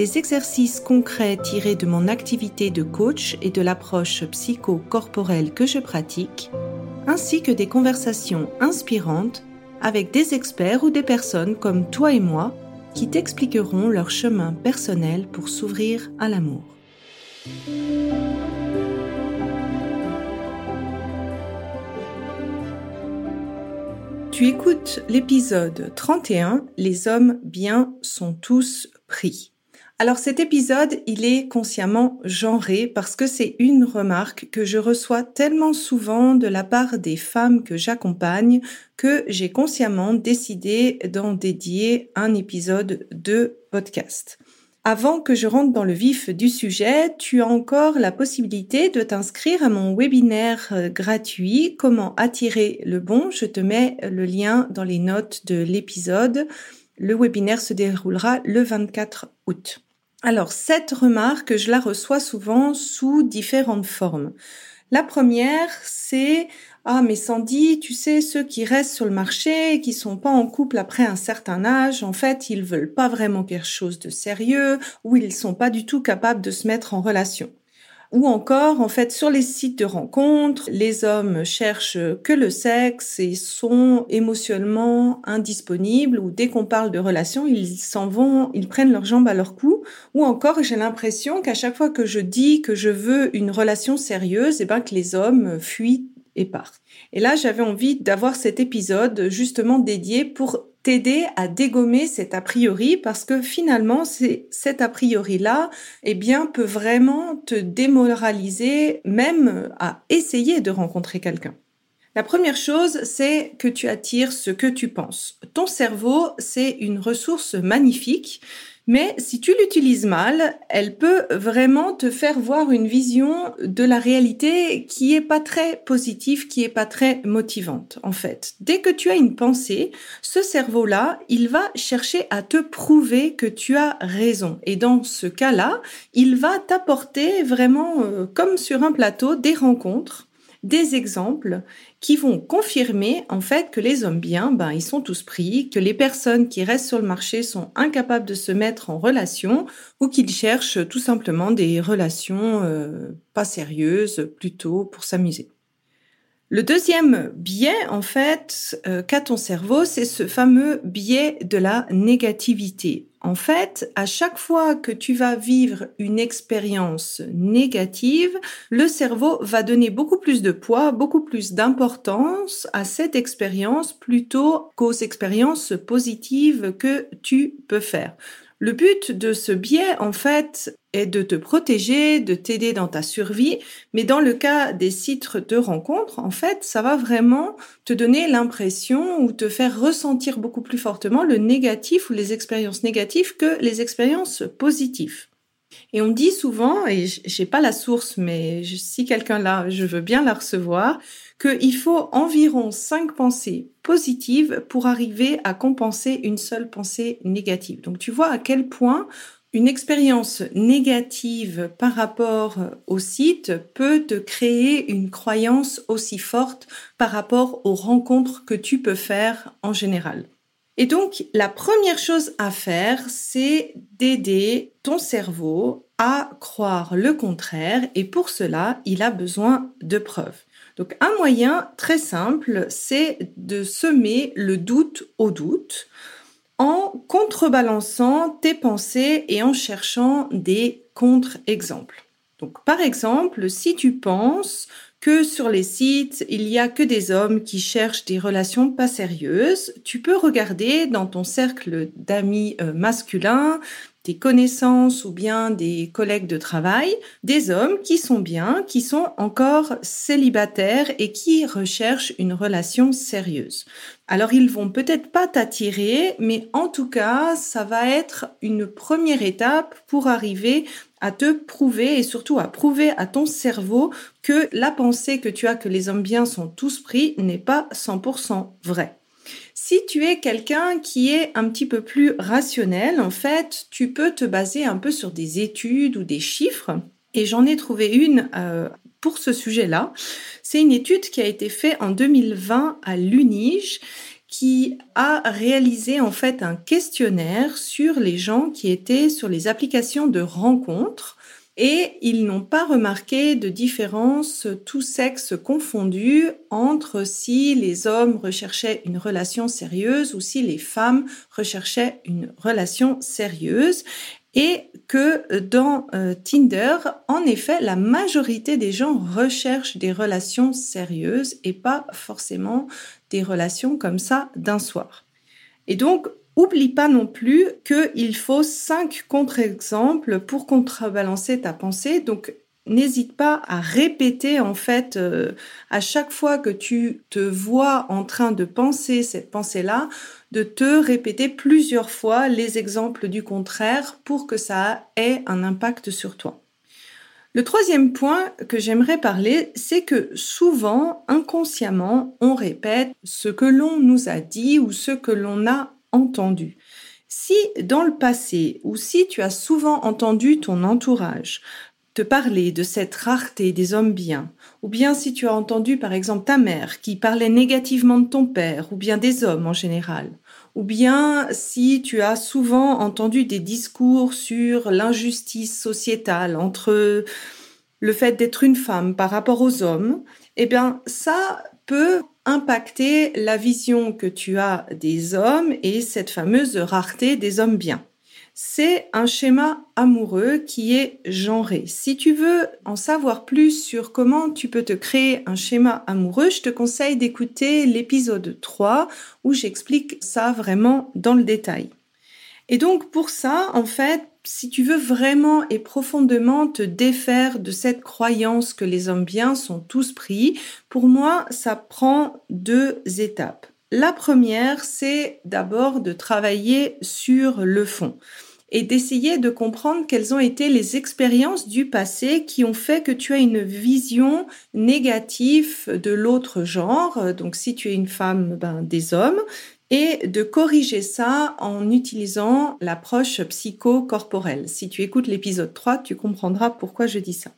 des exercices concrets tirés de mon activité de coach et de l'approche psycho-corporelle que je pratique, ainsi que des conversations inspirantes avec des experts ou des personnes comme toi et moi qui t'expliqueront leur chemin personnel pour s'ouvrir à l'amour. Tu écoutes l'épisode 31 Les hommes bien sont tous pris. Alors cet épisode, il est consciemment genré parce que c'est une remarque que je reçois tellement souvent de la part des femmes que j'accompagne que j'ai consciemment décidé d'en dédier un épisode de podcast. Avant que je rentre dans le vif du sujet, tu as encore la possibilité de t'inscrire à mon webinaire euh, gratuit Comment attirer le bon. Je te mets le lien dans les notes de l'épisode. Le webinaire se déroulera le 24 août. Alors, cette remarque, je la reçois souvent sous différentes formes. La première, c'est ah mais Sandy, tu sais ceux qui restent sur le marché qui sont pas en couple après un certain âge, en fait, ils veulent pas vraiment quelque chose de sérieux ou ils sont pas du tout capables de se mettre en relation. Ou encore, en fait, sur les sites de rencontres, les hommes cherchent que le sexe et sont émotionnellement indisponibles, ou dès qu'on parle de relations, ils s'en vont, ils prennent leurs jambes à leur cou. Ou encore, j'ai l'impression qu'à chaque fois que je dis que je veux une relation sérieuse, et eh ben, que les hommes fuient et partent. Et là, j'avais envie d'avoir cet épisode justement dédié pour t'aider à dégommer cet a priori parce que finalement, c'est cet a priori-là, eh bien, peut vraiment te démoraliser même à essayer de rencontrer quelqu'un. La première chose, c'est que tu attires ce que tu penses. Ton cerveau, c'est une ressource magnifique mais si tu l'utilises mal, elle peut vraiment te faire voir une vision de la réalité qui est pas très positive, qui est pas très motivante, en fait. Dès que tu as une pensée, ce cerveau-là, il va chercher à te prouver que tu as raison. Et dans ce cas-là, il va t'apporter vraiment, euh, comme sur un plateau, des rencontres des exemples qui vont confirmer en fait que les hommes bien, ben ils sont tous pris, que les personnes qui restent sur le marché sont incapables de se mettre en relation ou qu'ils cherchent tout simplement des relations euh, pas sérieuses, plutôt pour s'amuser. Le deuxième biais, en fait, euh, qu'a ton cerveau, c'est ce fameux biais de la négativité. En fait, à chaque fois que tu vas vivre une expérience négative, le cerveau va donner beaucoup plus de poids, beaucoup plus d'importance à cette expérience plutôt qu'aux expériences positives que tu peux faire. Le but de ce biais, en fait, est de te protéger, de t'aider dans ta survie, mais dans le cas des sites de rencontres, en fait, ça va vraiment te donner l'impression ou te faire ressentir beaucoup plus fortement le négatif ou les expériences négatives que les expériences positives. Et on dit souvent, et j'ai pas la source, mais si quelqu'un l'a, je veux bien la recevoir, qu'il faut environ cinq pensées positives pour arriver à compenser une seule pensée négative. Donc tu vois à quel point une expérience négative par rapport au site peut te créer une croyance aussi forte par rapport aux rencontres que tu peux faire en général. Et donc, la première chose à faire, c'est d'aider ton cerveau à croire le contraire et pour cela, il a besoin de preuves. Donc un moyen très simple, c'est de semer le doute au doute en contrebalançant tes pensées et en cherchant des contre-exemples. Donc par exemple, si tu penses que sur les sites, il y a que des hommes qui cherchent des relations pas sérieuses, tu peux regarder dans ton cercle d'amis euh, masculins tes connaissances ou bien des collègues de travail, des hommes qui sont bien, qui sont encore célibataires et qui recherchent une relation sérieuse. Alors ils vont peut-être pas t'attirer, mais en tout cas, ça va être une première étape pour arriver à te prouver et surtout à prouver à ton cerveau que la pensée que tu as que les hommes bien sont tous pris n'est pas 100% vraie. Si tu es quelqu'un qui est un petit peu plus rationnel, en fait, tu peux te baser un peu sur des études ou des chiffres. Et j'en ai trouvé une euh, pour ce sujet-là. C'est une étude qui a été faite en 2020 à l'UNIGE qui a réalisé en fait un questionnaire sur les gens qui étaient sur les applications de rencontres et ils n'ont pas remarqué de différence tous sexes confondus entre si les hommes recherchaient une relation sérieuse ou si les femmes recherchaient une relation sérieuse et que dans euh, Tinder, en effet, la majorité des gens recherchent des relations sérieuses et pas forcément des relations comme ça d'un soir. Et donc, Oublie pas non plus qu'il faut cinq contre-exemples pour contrebalancer ta pensée. Donc, n'hésite pas à répéter en fait euh, à chaque fois que tu te vois en train de penser cette pensée-là, de te répéter plusieurs fois les exemples du contraire pour que ça ait un impact sur toi. Le troisième point que j'aimerais parler, c'est que souvent, inconsciemment, on répète ce que l'on nous a dit ou ce que l'on a entendu. Si dans le passé ou si tu as souvent entendu ton entourage te parler de cette rareté des hommes bien, ou bien si tu as entendu par exemple ta mère qui parlait négativement de ton père, ou bien des hommes en général, ou bien si tu as souvent entendu des discours sur l'injustice sociétale entre le fait d'être une femme par rapport aux hommes, eh bien ça peut impacter la vision que tu as des hommes et cette fameuse rareté des hommes bien. C'est un schéma amoureux qui est genré. Si tu veux en savoir plus sur comment tu peux te créer un schéma amoureux, je te conseille d'écouter l'épisode 3 où j'explique ça vraiment dans le détail. Et donc pour ça, en fait, si tu veux vraiment et profondément te défaire de cette croyance que les hommes bien sont tous pris, pour moi, ça prend deux étapes. La première, c'est d'abord de travailler sur le fond et d'essayer de comprendre quelles ont été les expériences du passé qui ont fait que tu as une vision négative de l'autre genre. Donc si tu es une femme, ben, des hommes et de corriger ça en utilisant l'approche psychocorporelle. Si tu écoutes l'épisode 3, tu comprendras pourquoi je dis ça.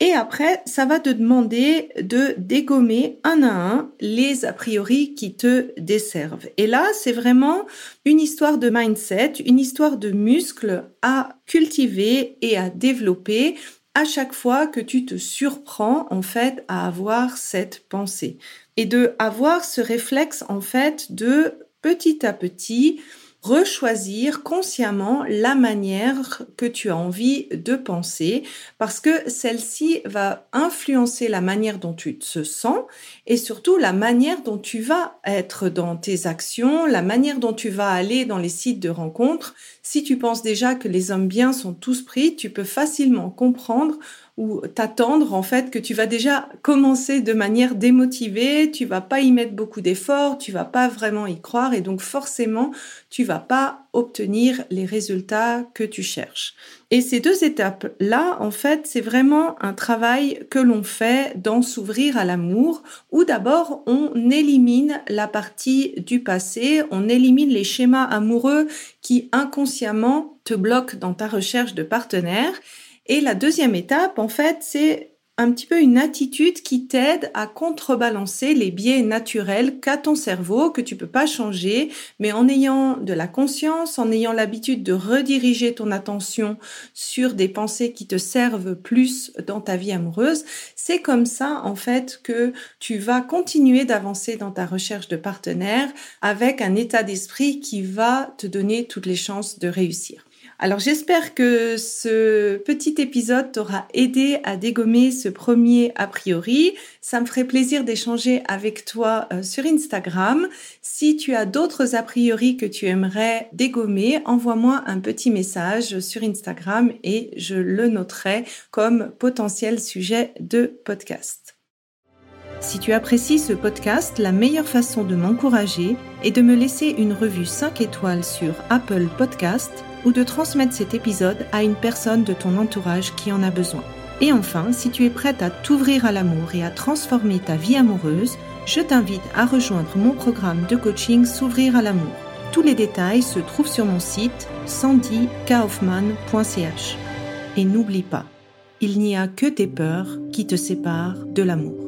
Et après, ça va te demander de dégommer un à un les a priori qui te desservent. Et là, c'est vraiment une histoire de mindset, une histoire de muscles à cultiver et à développer à chaque fois que tu te surprends en fait à avoir cette pensée et de avoir ce réflexe en fait de petit à petit rechoisir consciemment la manière que tu as envie de penser parce que celle-ci va influencer la manière dont tu te sens et surtout la manière dont tu vas être dans tes actions, la manière dont tu vas aller dans les sites de rencontres. Si tu penses déjà que les hommes bien sont tous pris, tu peux facilement comprendre ou t'attendre en fait que tu vas déjà commencer de manière démotivée, tu vas pas y mettre beaucoup d'efforts, tu vas pas vraiment y croire et donc forcément tu vas pas obtenir les résultats que tu cherches. Et ces deux étapes là en fait, c'est vraiment un travail que l'on fait dans s'ouvrir à l'amour où d'abord on élimine la partie du passé, on élimine les schémas amoureux qui inconsciemment te bloquent dans ta recherche de partenaire et la deuxième étape, en fait, c'est un petit peu une attitude qui t'aide à contrebalancer les biais naturels qu'a ton cerveau, que tu peux pas changer, mais en ayant de la conscience, en ayant l'habitude de rediriger ton attention sur des pensées qui te servent plus dans ta vie amoureuse, c'est comme ça, en fait, que tu vas continuer d'avancer dans ta recherche de partenaire avec un état d'esprit qui va te donner toutes les chances de réussir. Alors j'espère que ce petit épisode t'aura aidé à dégommer ce premier a priori. Ça me ferait plaisir d'échanger avec toi euh, sur Instagram. Si tu as d'autres a priori que tu aimerais dégommer, envoie-moi un petit message sur Instagram et je le noterai comme potentiel sujet de podcast. Si tu apprécies ce podcast, la meilleure façon de m'encourager est de me laisser une revue 5 étoiles sur Apple Podcast ou de transmettre cet épisode à une personne de ton entourage qui en a besoin. Et enfin, si tu es prête à t'ouvrir à l'amour et à transformer ta vie amoureuse, je t'invite à rejoindre mon programme de coaching S'ouvrir à l'amour. Tous les détails se trouvent sur mon site sandykaufman.ch. Et n'oublie pas, il n'y a que tes peurs qui te séparent de l'amour.